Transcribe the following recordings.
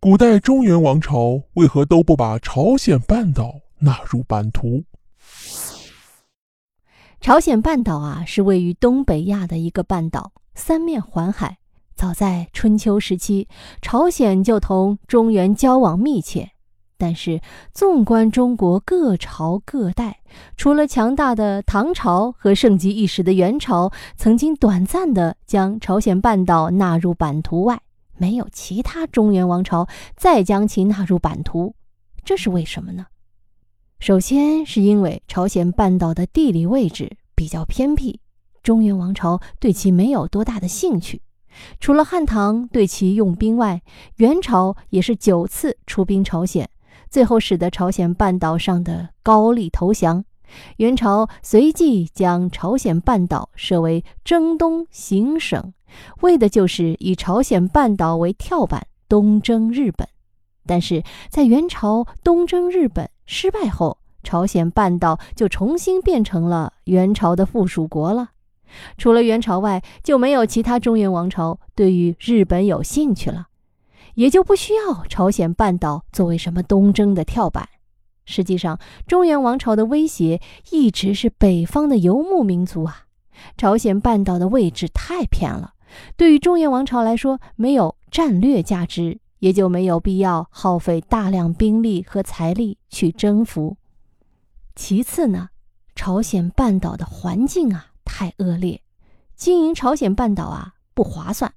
古代中原王朝为何都不把朝鲜半岛纳入版图？朝鲜半岛啊，是位于东北亚的一个半岛，三面环海。早在春秋时期，朝鲜就同中原交往密切。但是，纵观中国各朝各代，除了强大的唐朝和盛极一时的元朝曾经短暂的将朝鲜半岛纳入版图外，没有其他中原王朝再将其纳入版图。这是为什么呢？首先是因为朝鲜半岛的地理位置比较偏僻，中原王朝对其没有多大的兴趣。除了汉唐对其用兵外，元朝也是九次出兵朝鲜，最后使得朝鲜半岛上的高丽投降。元朝随即将朝鲜半岛设为征东行省，为的就是以朝鲜半岛为跳板东征日本。但是在元朝东征日本。失败后，朝鲜半岛就重新变成了元朝的附属国了。除了元朝外，就没有其他中原王朝对于日本有兴趣了，也就不需要朝鲜半岛作为什么东征的跳板。实际上，中原王朝的威胁一直是北方的游牧民族啊。朝鲜半岛的位置太偏了，对于中原王朝来说，没有战略价值。也就没有必要耗费大量兵力和财力去征服。其次呢，朝鲜半岛的环境啊太恶劣，经营朝鲜半岛啊不划算。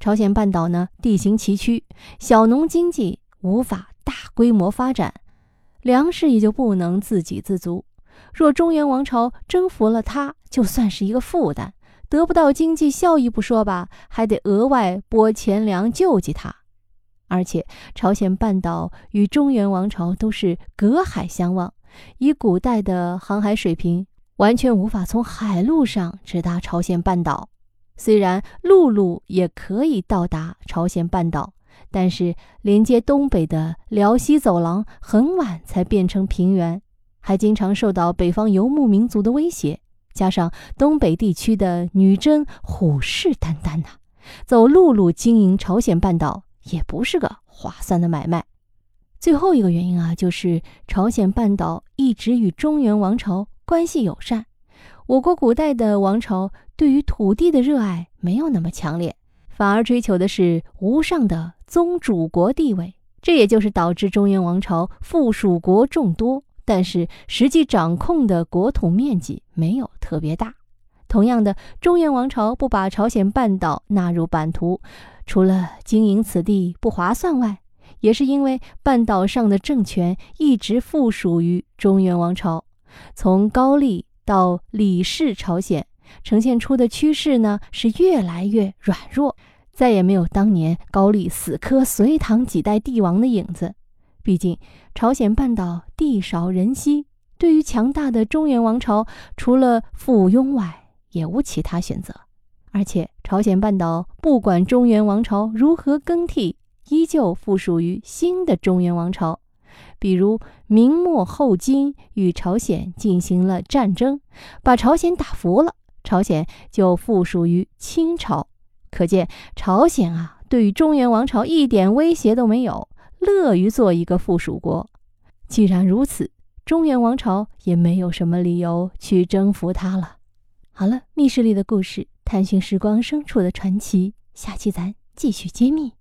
朝鲜半岛呢地形崎岖，小农经济无法大规模发展，粮食也就不能自给自足。若中原王朝征服了它，就算是一个负担，得不到经济效益不说吧，还得额外拨钱粮救济它。而且，朝鲜半岛与中原王朝都是隔海相望，以古代的航海水平，完全无法从海路上直达朝鲜半岛。虽然陆路也可以到达朝鲜半岛，但是连接东北的辽西走廊很晚才变成平原，还经常受到北方游牧民族的威胁。加上东北地区的女真虎视眈眈呐，走陆路经营朝鲜半岛。也不是个划算的买卖。最后一个原因啊，就是朝鲜半岛一直与中原王朝关系友善。我国古代的王朝对于土地的热爱没有那么强烈，反而追求的是无上的宗主国地位。这也就是导致中原王朝附属国众多，但是实际掌控的国土面积没有特别大。同样的，中原王朝不把朝鲜半岛纳入版图。除了经营此地不划算外，也是因为半岛上的政权一直附属于中原王朝。从高丽到李氏朝鲜，呈现出的趋势呢是越来越软弱，再也没有当年高丽死磕隋唐几代帝王的影子。毕竟朝鲜半岛地少人稀，对于强大的中原王朝，除了附庸外，也无其他选择。而且，朝鲜半岛不管中原王朝如何更替，依旧附属于新的中原王朝。比如，明末后金与朝鲜进行了战争，把朝鲜打服了，朝鲜就附属于清朝。可见，朝鲜啊，对于中原王朝一点威胁都没有，乐于做一个附属国。既然如此，中原王朝也没有什么理由去征服它了。好了，密室里的故事。探寻时光深处的传奇，下期咱继续揭秘。